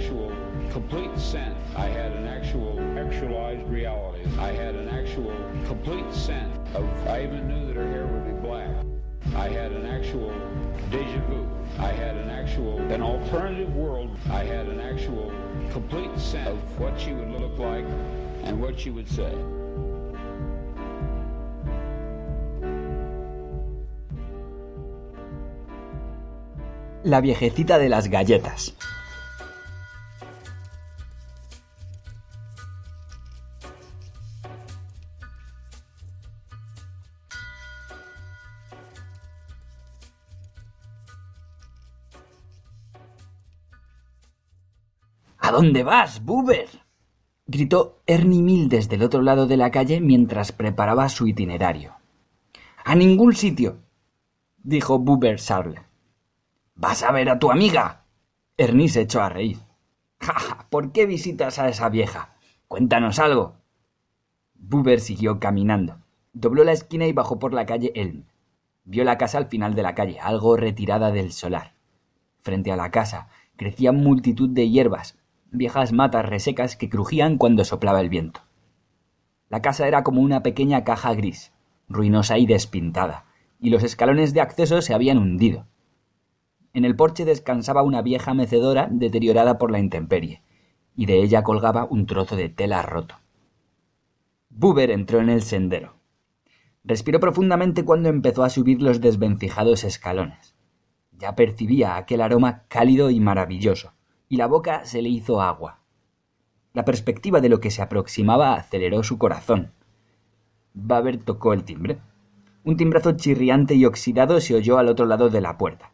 Actual complete sense. I had an actual actualized reality. I had an actual complete sense of, I even knew that her hair would be black. I had an actual deja vu. I had an actual, an alternative world. I had an actual complete sense of what she would look like and what she would say. La viejecita de las galletas. Dónde vas, Buber? gritó Ernie Mill desde el otro lado de la calle mientras preparaba su itinerario. A ningún sitio, dijo Buber Sarle. ¿Vas a ver a tu amiga? Ernie se echó a reír. ¿por qué visitas a esa vieja? Cuéntanos algo. Buber siguió caminando. Dobló la esquina y bajó por la calle Elm. Vio la casa al final de la calle, algo retirada del solar. Frente a la casa crecía multitud de hierbas, viejas matas resecas que crujían cuando soplaba el viento. La casa era como una pequeña caja gris, ruinosa y despintada, y los escalones de acceso se habían hundido. En el porche descansaba una vieja mecedora deteriorada por la intemperie, y de ella colgaba un trozo de tela roto. Buber entró en el sendero. Respiró profundamente cuando empezó a subir los desvencijados escalones. Ya percibía aquel aroma cálido y maravilloso, y la boca se le hizo agua. La perspectiva de lo que se aproximaba aceleró su corazón. Baber tocó el timbre. Un timbrazo chirriante y oxidado se oyó al otro lado de la puerta.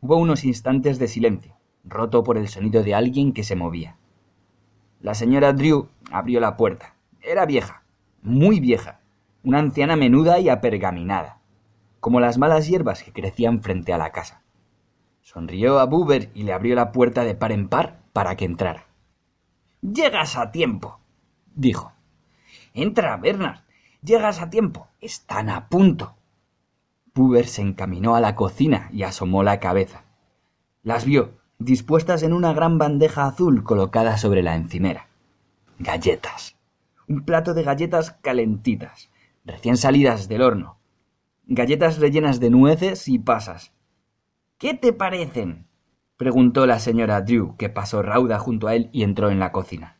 Hubo unos instantes de silencio, roto por el sonido de alguien que se movía. La señora Drew abrió la puerta. Era vieja, muy vieja, una anciana menuda y apergaminada, como las malas hierbas que crecían frente a la casa. Sonrió a Buber y le abrió la puerta de par en par para que entrara. Llegas a tiempo, dijo. Entra, Bernard. Llegas a tiempo. Están a punto. Buber se encaminó a la cocina y asomó la cabeza. Las vio, dispuestas en una gran bandeja azul colocada sobre la encimera. Galletas. Un plato de galletas calentitas, recién salidas del horno. Galletas rellenas de nueces y pasas, ¿Qué te parecen? preguntó la señora Drew, que pasó rauda junto a él y entró en la cocina.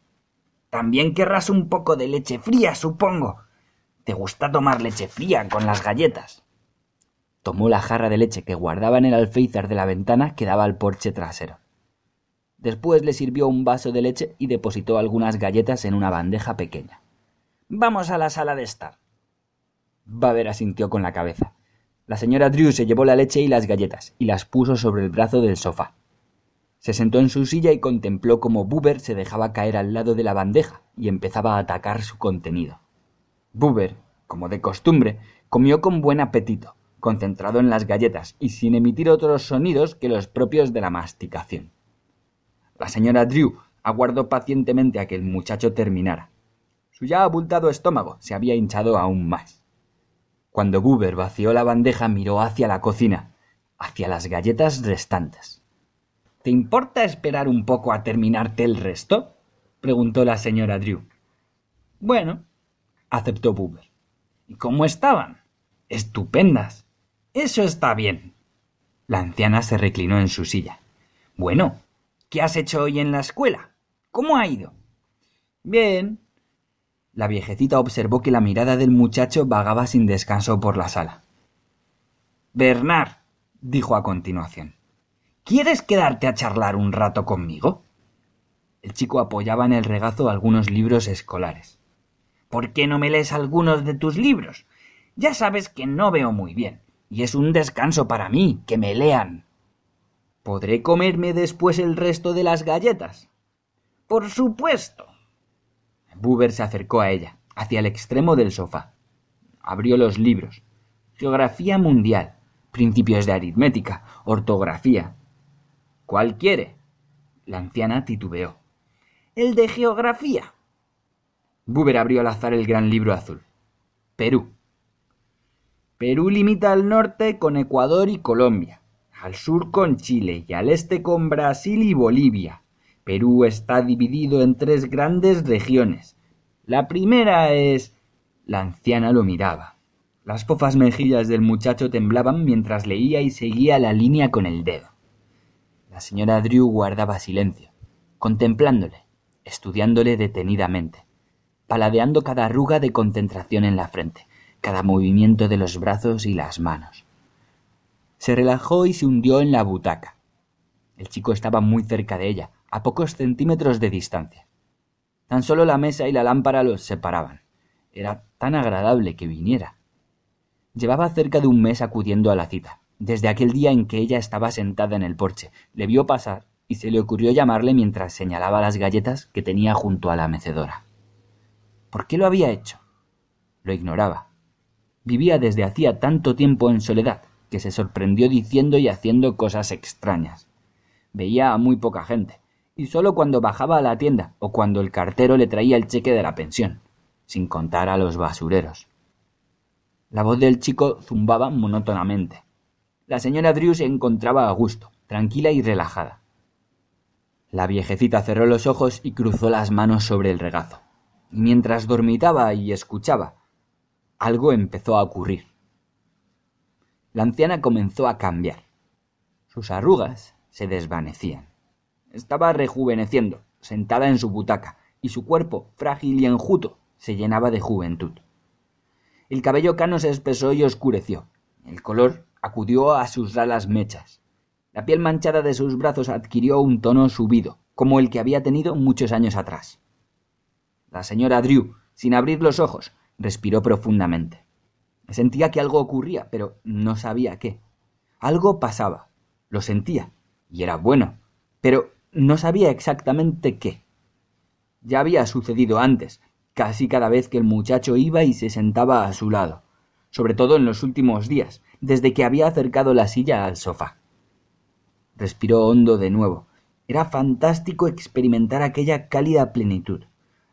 También querrás un poco de leche fría, supongo. ¿Te gusta tomar leche fría con las galletas? Tomó la jarra de leche que guardaba en el alféizar de la ventana que daba al porche trasero. Después le sirvió un vaso de leche y depositó algunas galletas en una bandeja pequeña. Vamos a la sala de estar. Baber asintió con la cabeza. La señora Drew se llevó la leche y las galletas y las puso sobre el brazo del sofá. Se sentó en su silla y contempló cómo Buber se dejaba caer al lado de la bandeja y empezaba a atacar su contenido. Buber, como de costumbre, comió con buen apetito, concentrado en las galletas y sin emitir otros sonidos que los propios de la masticación. La señora Drew aguardó pacientemente a que el muchacho terminara. Su ya abultado estómago se había hinchado aún más. Cuando Buber vació la bandeja miró hacia la cocina, hacia las galletas restantes. ¿Te importa esperar un poco a terminarte el resto? preguntó la señora Drew. Bueno, aceptó Buber. ¿Y cómo estaban? Estupendas. Eso está bien. La anciana se reclinó en su silla. Bueno, ¿qué has hecho hoy en la escuela? ¿Cómo ha ido? Bien, la viejecita observó que la mirada del muchacho vagaba sin descanso por la sala. Bernard, dijo a continuación, ¿quieres quedarte a charlar un rato conmigo? El chico apoyaba en el regazo algunos libros escolares. ¿Por qué no me lees algunos de tus libros? Ya sabes que no veo muy bien, y es un descanso para mí, que me lean. ¿Podré comerme después el resto de las galletas? Por supuesto. Buber se acercó a ella, hacia el extremo del sofá. Abrió los libros. Geografía mundial, principios de aritmética, ortografía. ¿Cuál quiere? La anciana titubeó. El de geografía. Buber abrió al azar el gran libro azul. Perú. Perú limita al norte con Ecuador y Colombia, al sur con Chile y al este con Brasil y Bolivia. Perú está dividido en tres grandes regiones. La primera es... La anciana lo miraba. Las fofas mejillas del muchacho temblaban mientras leía y seguía la línea con el dedo. La señora Drew guardaba silencio, contemplándole, estudiándole detenidamente, paladeando cada arruga de concentración en la frente cada movimiento de los brazos y las manos. Se relajó y se hundió en la butaca. El chico estaba muy cerca de ella, a pocos centímetros de distancia. Tan solo la mesa y la lámpara los separaban. Era tan agradable que viniera. Llevaba cerca de un mes acudiendo a la cita, desde aquel día en que ella estaba sentada en el porche, le vio pasar y se le ocurrió llamarle mientras señalaba las galletas que tenía junto a la mecedora. ¿Por qué lo había hecho? Lo ignoraba. Vivía desde hacía tanto tiempo en soledad que se sorprendió diciendo y haciendo cosas extrañas. Veía a muy poca gente, y solo cuando bajaba a la tienda o cuando el cartero le traía el cheque de la pensión, sin contar a los basureros. La voz del chico zumbaba monótonamente. La señora Drew se encontraba a gusto, tranquila y relajada. La viejecita cerró los ojos y cruzó las manos sobre el regazo. Y mientras dormitaba y escuchaba, algo empezó a ocurrir. La anciana comenzó a cambiar. Sus arrugas se desvanecían. Estaba rejuveneciendo, sentada en su butaca, y su cuerpo, frágil y enjuto, se llenaba de juventud. El cabello cano se espesó y oscureció. El color acudió a sus ralas mechas. La piel manchada de sus brazos adquirió un tono subido, como el que había tenido muchos años atrás. La señora Drew, sin abrir los ojos, respiró profundamente. Sentía que algo ocurría, pero no sabía qué. Algo pasaba. Lo sentía, y era bueno, pero no sabía exactamente qué. Ya había sucedido antes, casi cada vez que el muchacho iba y se sentaba a su lado, sobre todo en los últimos días, desde que había acercado la silla al sofá. Respiró hondo de nuevo. Era fantástico experimentar aquella cálida plenitud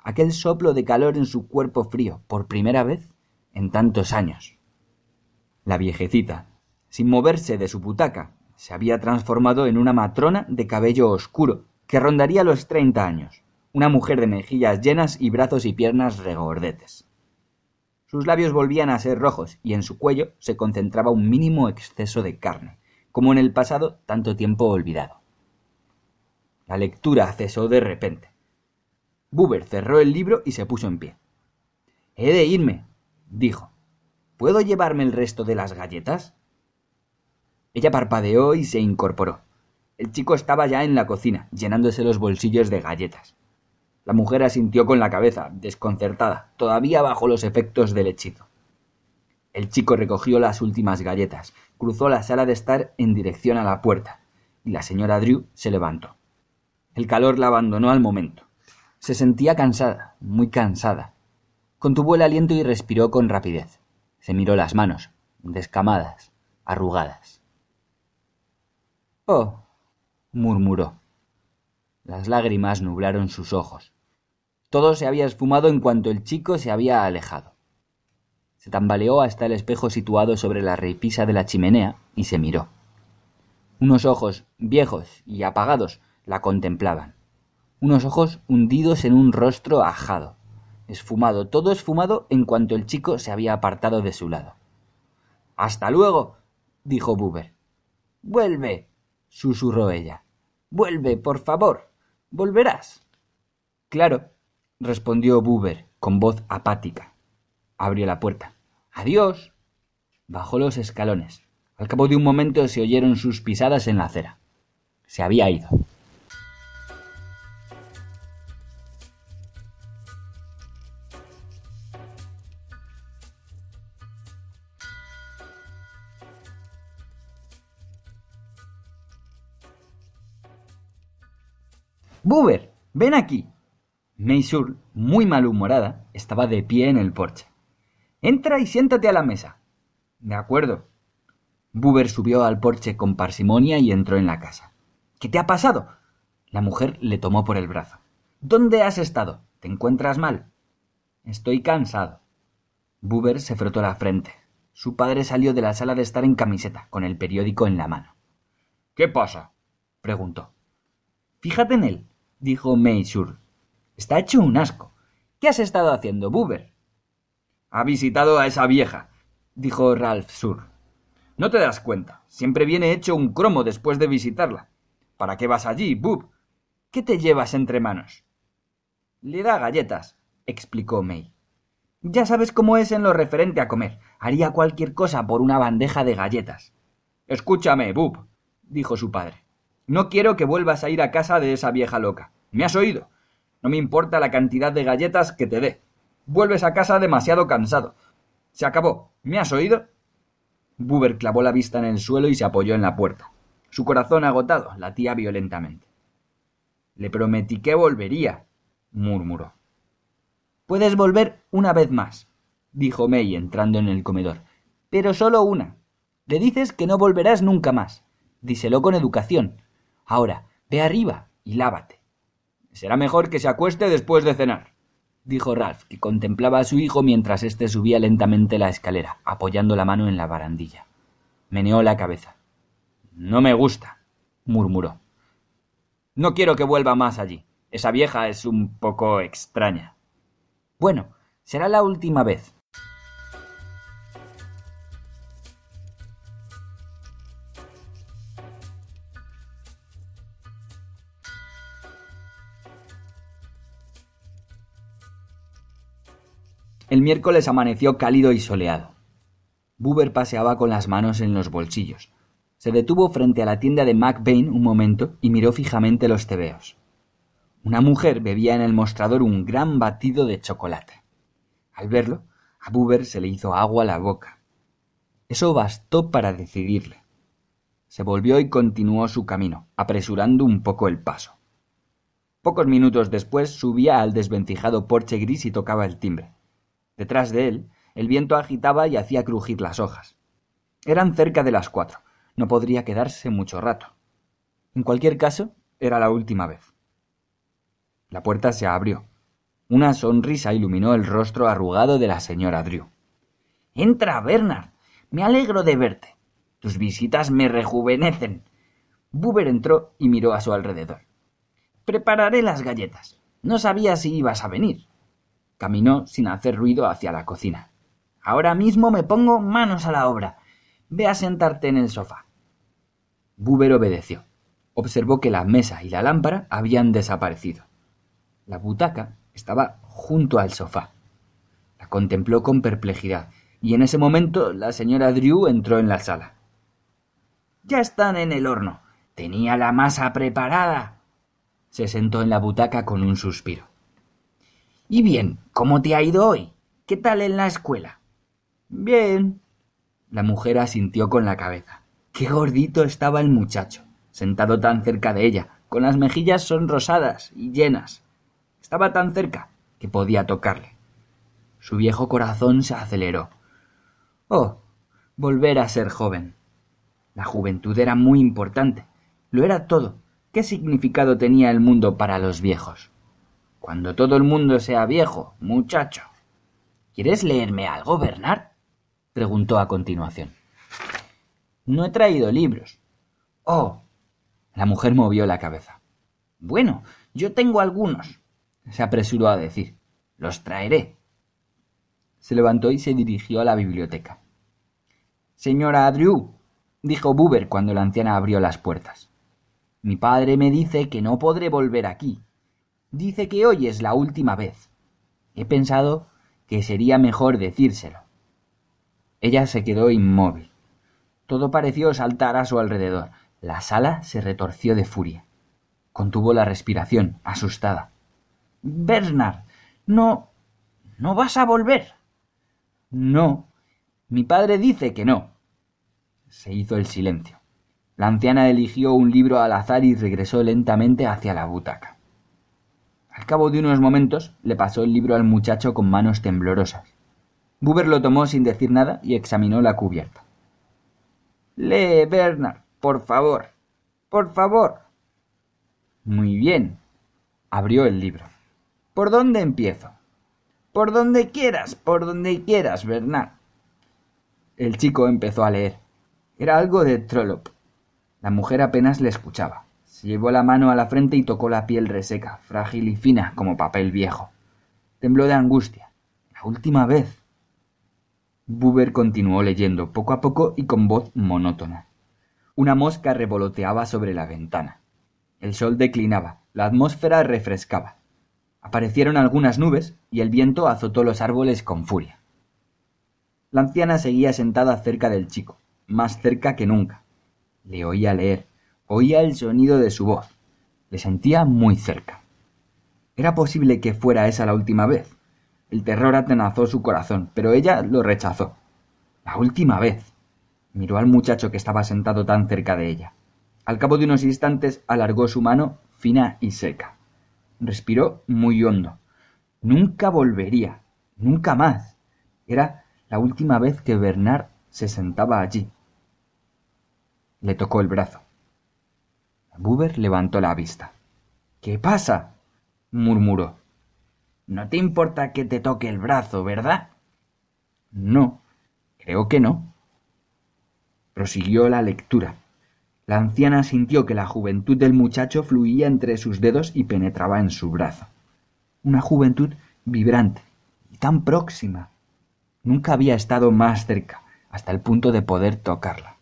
aquel soplo de calor en su cuerpo frío, por primera vez en tantos años. La viejecita, sin moverse de su butaca, se había transformado en una matrona de cabello oscuro, que rondaría los treinta años, una mujer de mejillas llenas y brazos y piernas regordetes. Sus labios volvían a ser rojos y en su cuello se concentraba un mínimo exceso de carne, como en el pasado tanto tiempo olvidado. La lectura cesó de repente. Buber cerró el libro y se puso en pie. He de irme, dijo. ¿Puedo llevarme el resto de las galletas? Ella parpadeó y se incorporó. El chico estaba ya en la cocina, llenándose los bolsillos de galletas. La mujer asintió con la cabeza, desconcertada, todavía bajo los efectos del hechizo. El chico recogió las últimas galletas, cruzó la sala de estar en dirección a la puerta, y la señora Drew se levantó. El calor la abandonó al momento. Se sentía cansada, muy cansada. Contuvo el aliento y respiró con rapidez. Se miró las manos, descamadas, arrugadas. Oh, murmuró. Las lágrimas nublaron sus ojos. Todo se había esfumado en cuanto el chico se había alejado. Se tambaleó hasta el espejo situado sobre la repisa de la chimenea y se miró. Unos ojos viejos y apagados la contemplaban unos ojos hundidos en un rostro ajado, esfumado, todo esfumado en cuanto el chico se había apartado de su lado. Hasta luego, dijo Buber. Vuelve, susurró ella. Vuelve, por favor. Volverás. Claro, respondió Buber con voz apática. Abrió la puerta. Adiós. Bajó los escalones. Al cabo de un momento se oyeron sus pisadas en la acera. Se había ido. Buber, ven aquí. Maysur, muy malhumorada, estaba de pie en el porche. Entra y siéntate a la mesa. De acuerdo. Buber subió al porche con parsimonia y entró en la casa. ¿Qué te ha pasado? La mujer le tomó por el brazo. ¿Dónde has estado? ¿Te encuentras mal? Estoy cansado. Buber se frotó la frente. Su padre salió de la sala de estar en camiseta, con el periódico en la mano. ¿Qué pasa? preguntó. Fíjate en él, dijo May Está hecho un asco. ¿Qué has estado haciendo, Buber? Ha visitado a esa vieja, dijo Ralph Sur. No te das cuenta. Siempre viene hecho un cromo después de visitarla. ¿Para qué vas allí, Bub? ¿Qué te llevas entre manos? Le da galletas, explicó May. Ya sabes cómo es en lo referente a comer. Haría cualquier cosa por una bandeja de galletas. Escúchame, Bub, dijo su padre. No quiero que vuelvas a ir a casa de esa vieja loca. ¿Me has oído? No me importa la cantidad de galletas que te dé. Vuelves a casa demasiado cansado. Se acabó. ¿Me has oído? Buber clavó la vista en el suelo y se apoyó en la puerta. Su corazón agotado latía violentamente. Le prometí que volvería, murmuró. Puedes volver una vez más, dijo May entrando en el comedor. Pero solo una. Le dices que no volverás nunca más. Díselo con educación. Ahora, ve arriba y lávate. Será mejor que se acueste después de cenar, dijo Ralph, que contemplaba a su hijo mientras éste subía lentamente la escalera, apoyando la mano en la barandilla. Meneó la cabeza. No me gusta, murmuró. No quiero que vuelva más allí. Esa vieja es un poco extraña. Bueno, será la última vez. El miércoles amaneció cálido y soleado. Buber paseaba con las manos en los bolsillos. Se detuvo frente a la tienda de McBain un momento y miró fijamente los tebeos. Una mujer bebía en el mostrador un gran batido de chocolate. Al verlo, a Buber se le hizo agua a la boca. Eso bastó para decidirle. Se volvió y continuó su camino, apresurando un poco el paso. Pocos minutos después subía al desvencijado porche gris y tocaba el timbre. Detrás de él, el viento agitaba y hacía crujir las hojas. Eran cerca de las cuatro. No podría quedarse mucho rato. En cualquier caso, era la última vez. La puerta se abrió. Una sonrisa iluminó el rostro arrugado de la señora Drew. Entra, Bernard. Me alegro de verte. Tus visitas me rejuvenecen. Buber entró y miró a su alrededor. Prepararé las galletas. No sabía si ibas a venir. Caminó sin hacer ruido hacia la cocina. Ahora mismo me pongo manos a la obra. Ve a sentarte en el sofá. Buber obedeció. Observó que la mesa y la lámpara habían desaparecido. La butaca estaba junto al sofá. La contempló con perplejidad, y en ese momento la señora Drew entró en la sala. Ya están en el horno. Tenía la masa preparada. Se sentó en la butaca con un suspiro. Y bien, ¿cómo te ha ido hoy? ¿Qué tal en la escuela? Bien. La mujer asintió con la cabeza. Qué gordito estaba el muchacho, sentado tan cerca de ella, con las mejillas sonrosadas y llenas. Estaba tan cerca que podía tocarle. Su viejo corazón se aceleró. Oh, volver a ser joven. La juventud era muy importante. Lo era todo. ¿Qué significado tenía el mundo para los viejos? Cuando todo el mundo sea viejo, muchacho. ¿Quieres leerme algo, Bernard? preguntó a continuación. No he traído libros. Oh. La mujer movió la cabeza. Bueno, yo tengo algunos, se apresuró a decir. Los traeré. Se levantó y se dirigió a la biblioteca. Señora Drew, dijo Buber cuando la anciana abrió las puertas. Mi padre me dice que no podré volver aquí, Dice que hoy es la última vez. He pensado que sería mejor decírselo. Ella se quedó inmóvil. Todo pareció saltar a su alrededor. La sala se retorció de furia. Contuvo la respiración, asustada. Bernard, no. ¿No vas a volver? No. Mi padre dice que no. Se hizo el silencio. La anciana eligió un libro al azar y regresó lentamente hacia la butaca. Al cabo de unos momentos le pasó el libro al muchacho con manos temblorosas. Buber lo tomó sin decir nada y examinó la cubierta. Lee, Bernard, por favor. Por favor. Muy bien. Abrió el libro. ¿Por dónde empiezo? Por donde quieras, por donde quieras, Bernard. El chico empezó a leer. Era algo de Trollope. La mujer apenas le escuchaba. Llevó la mano a la frente y tocó la piel reseca, frágil y fina como papel viejo. Tembló de angustia. La última vez. Buber continuó leyendo poco a poco y con voz monótona. Una mosca revoloteaba sobre la ventana. El sol declinaba, la atmósfera refrescaba. Aparecieron algunas nubes y el viento azotó los árboles con furia. La anciana seguía sentada cerca del chico, más cerca que nunca. Le oía leer, oía el sonido de su voz. Le sentía muy cerca. Era posible que fuera esa la última vez. El terror atenazó su corazón, pero ella lo rechazó. La última vez. Miró al muchacho que estaba sentado tan cerca de ella. Al cabo de unos instantes alargó su mano fina y seca. Respiró muy hondo. Nunca volvería. Nunca más. Era la última vez que Bernard se sentaba allí. Le tocó el brazo. Buber levantó la vista. ¿Qué pasa? murmuró. No te importa que te toque el brazo, ¿verdad? No, creo que no. Prosiguió la lectura. La anciana sintió que la juventud del muchacho fluía entre sus dedos y penetraba en su brazo. Una juventud vibrante y tan próxima. Nunca había estado más cerca, hasta el punto de poder tocarla.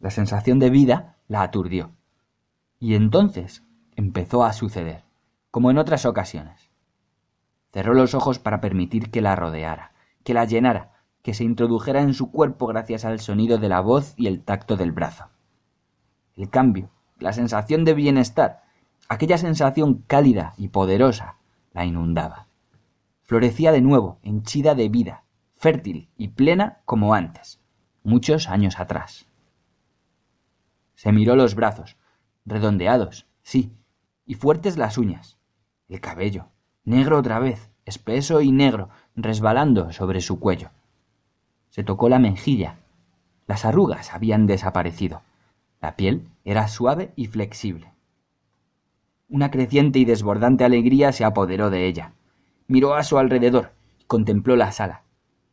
La sensación de vida la aturdió. Y entonces empezó a suceder, como en otras ocasiones. Cerró los ojos para permitir que la rodeara, que la llenara, que se introdujera en su cuerpo gracias al sonido de la voz y el tacto del brazo. El cambio, la sensación de bienestar, aquella sensación cálida y poderosa, la inundaba. Florecía de nuevo, henchida de vida, fértil y plena como antes, muchos años atrás. Se miró los brazos, redondeados, sí, y fuertes las uñas, el cabello, negro otra vez, espeso y negro, resbalando sobre su cuello. Se tocó la mejilla. Las arrugas habían desaparecido. La piel era suave y flexible. Una creciente y desbordante alegría se apoderó de ella. Miró a su alrededor y contempló la sala.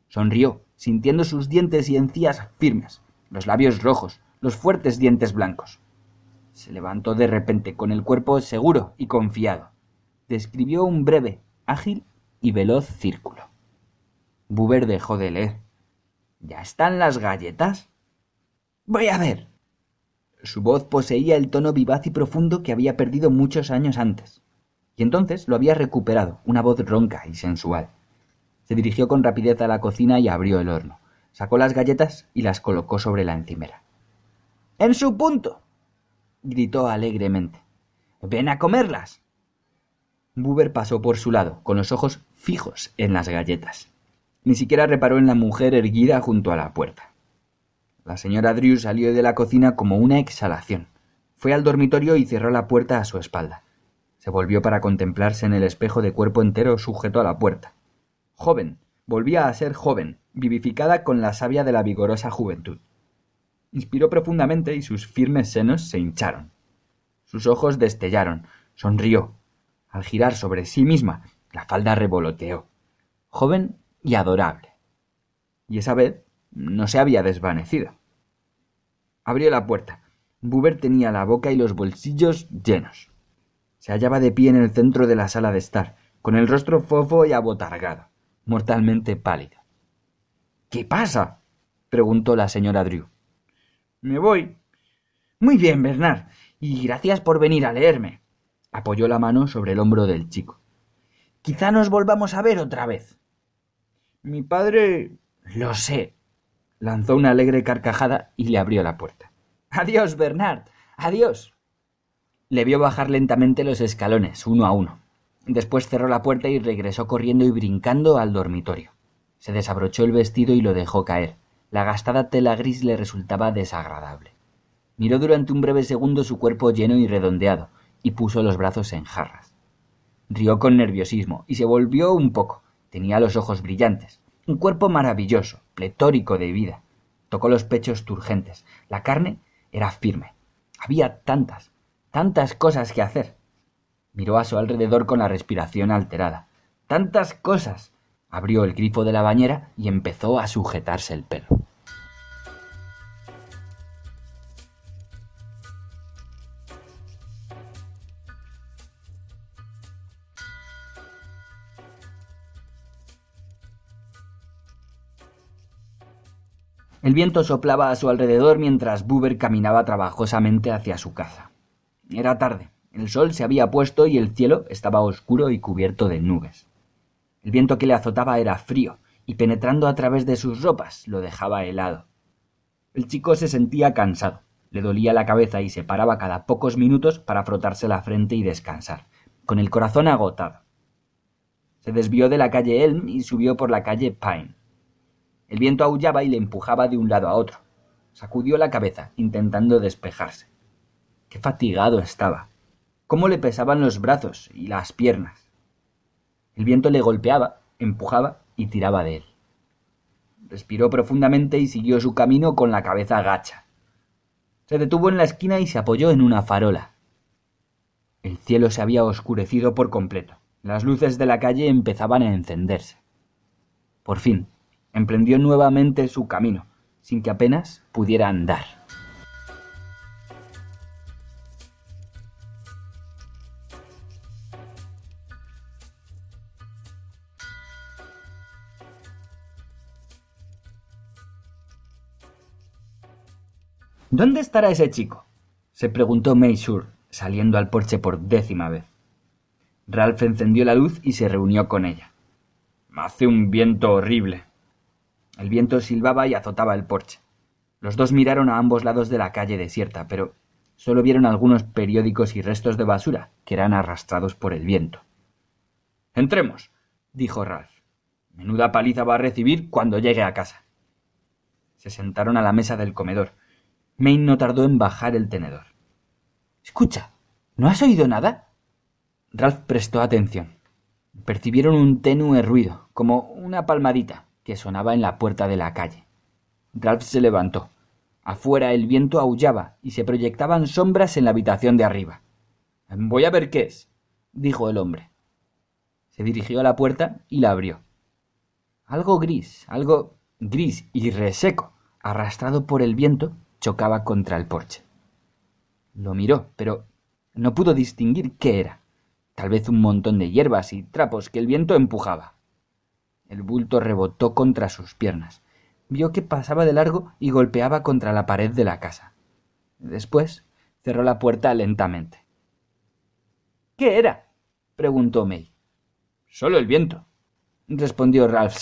Sonrió, sintiendo sus dientes y encías firmes, los labios rojos, los fuertes dientes blancos. Se levantó de repente con el cuerpo seguro y confiado describió un breve, ágil y veloz círculo. Buber dejó de leer. ¿Ya están las galletas? Voy a ver. Su voz poseía el tono vivaz y profundo que había perdido muchos años antes. Y entonces lo había recuperado, una voz ronca y sensual. Se dirigió con rapidez a la cocina y abrió el horno. Sacó las galletas y las colocó sobre la encimera. ¡En su punto! Gritó alegremente. Ven a comerlas. Buber pasó por su lado, con los ojos fijos en las galletas. Ni siquiera reparó en la mujer erguida junto a la puerta. La señora Drew salió de la cocina como una exhalación. Fue al dormitorio y cerró la puerta a su espalda. Se volvió para contemplarse en el espejo de cuerpo entero sujeto a la puerta. Joven, volvía a ser joven, vivificada con la savia de la vigorosa juventud. Inspiró profundamente y sus firmes senos se hincharon. Sus ojos destellaron, sonrió, al girar sobre sí misma, la falda revoloteó, joven y adorable. Y esa vez no se había desvanecido. Abrió la puerta. Buber tenía la boca y los bolsillos llenos. Se hallaba de pie en el centro de la sala de estar, con el rostro fofo y abotargado, mortalmente pálido. ¿Qué pasa? preguntó la señora Drew. Me voy. Muy bien, Bernard, y gracias por venir a leerme. Apoyó la mano sobre el hombro del chico. Quizá nos volvamos a ver otra vez. Mi padre. Lo sé. Lanzó una alegre carcajada y le abrió la puerta. Adiós, Bernard. Adiós. Le vio bajar lentamente los escalones, uno a uno. Después cerró la puerta y regresó corriendo y brincando al dormitorio. Se desabrochó el vestido y lo dejó caer. La gastada tela gris le resultaba desagradable. Miró durante un breve segundo su cuerpo lleno y redondeado, y puso los brazos en jarras. Rió con nerviosismo y se volvió un poco. Tenía los ojos brillantes, un cuerpo maravilloso, pletórico de vida. Tocó los pechos turgentes. La carne era firme. Había tantas, tantas cosas que hacer. Miró a su alrededor con la respiración alterada. Tantas cosas. Abrió el grifo de la bañera y empezó a sujetarse el pelo. El viento soplaba a su alrededor mientras Buber caminaba trabajosamente hacia su casa. Era tarde, el sol se había puesto y el cielo estaba oscuro y cubierto de nubes. El viento que le azotaba era frío y penetrando a través de sus ropas lo dejaba helado. El chico se sentía cansado, le dolía la cabeza y se paraba cada pocos minutos para frotarse la frente y descansar, con el corazón agotado. Se desvió de la calle Elm y subió por la calle Pine. El viento aullaba y le empujaba de un lado a otro. Sacudió la cabeza, intentando despejarse. Qué fatigado estaba. Cómo le pesaban los brazos y las piernas. El viento le golpeaba, empujaba y tiraba de él. Respiró profundamente y siguió su camino con la cabeza gacha. Se detuvo en la esquina y se apoyó en una farola. El cielo se había oscurecido por completo. Las luces de la calle empezaban a encenderse. Por fin, emprendió nuevamente su camino, sin que apenas pudiera andar. ¿Dónde estará ese chico? se preguntó Maysure, saliendo al porche por décima vez. Ralph encendió la luz y se reunió con ella. Hace un viento horrible, el viento silbaba y azotaba el porche. Los dos miraron a ambos lados de la calle desierta, pero solo vieron algunos periódicos y restos de basura que eran arrastrados por el viento. Entremos, dijo Ralph. Menuda paliza va a recibir cuando llegue a casa. Se sentaron a la mesa del comedor. Maine no tardó en bajar el tenedor. Escucha, ¿no has oído nada? Ralph prestó atención. Percibieron un tenue ruido, como una palmadita, que sonaba en la puerta de la calle. Ralph se levantó. Afuera el viento aullaba y se proyectaban sombras en la habitación de arriba. Voy a ver qué es, dijo el hombre. Se dirigió a la puerta y la abrió. Algo gris, algo gris y reseco, arrastrado por el viento, chocaba contra el porche. Lo miró, pero no pudo distinguir qué era. Tal vez un montón de hierbas y trapos que el viento empujaba. El bulto rebotó contra sus piernas. Vio que pasaba de largo y golpeaba contra la pared de la casa. Después cerró la puerta lentamente. ¿Qué era? preguntó May. Solo el viento, respondió Ralph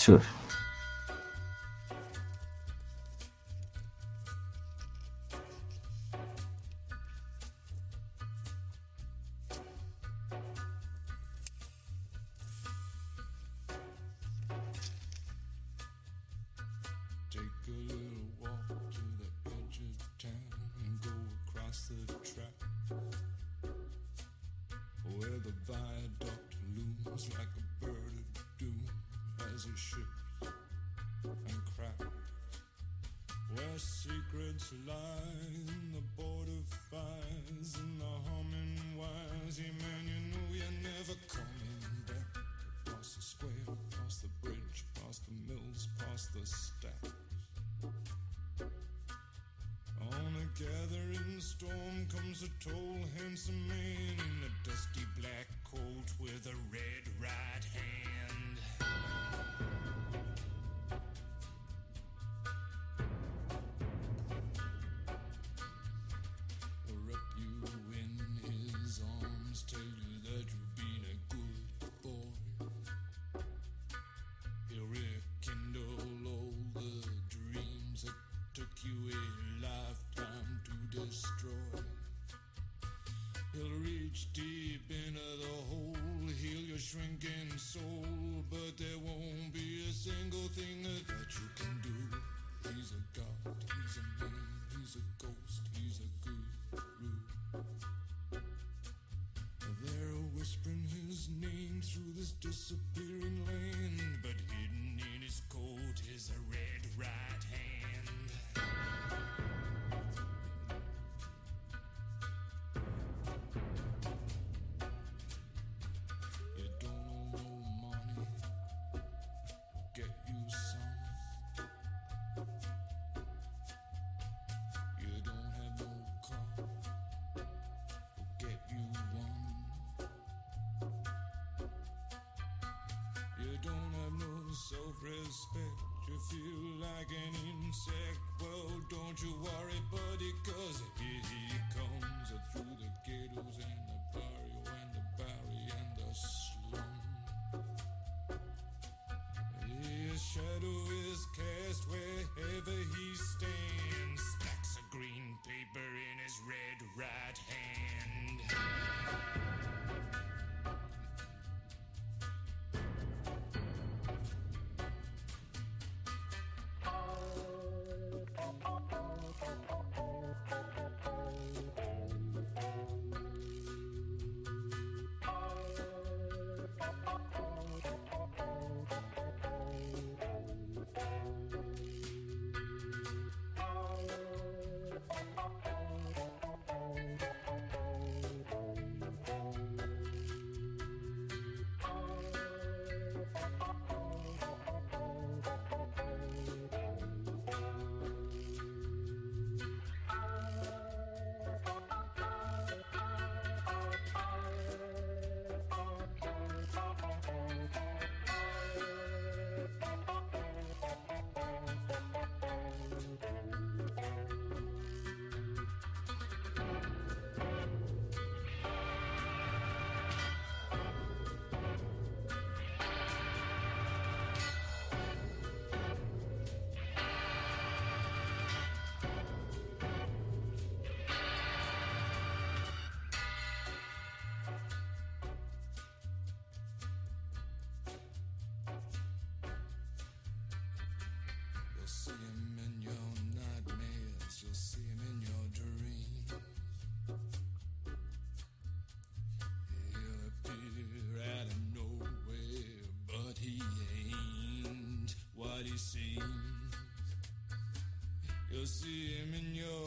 crazy man, you know you're never coming back. Across the square, past the bridge, past the mills, past the stack. On a gathering storm comes a tall, handsome man in a dusty black coat with a red right hand. you a lifetime to destroy. He'll reach deep into the hole, heal your shrinking soul, but there won't be a single thing that you can do. He's a god, he's a man, he's a ghost, he's a guru. They're whispering his name through this disappointment. Self-respect. You feel like an insect. Well, don't you worry, buddy, cause here he see him in your nightmares, you'll see him in your dreams. He'll appear out of nowhere, but he ain't what he seems. You'll see him in your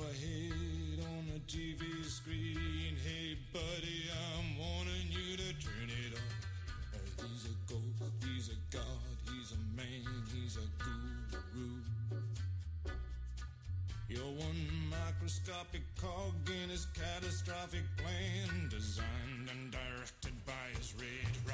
microscopic cog in his catastrophic plan, designed and directed by his red.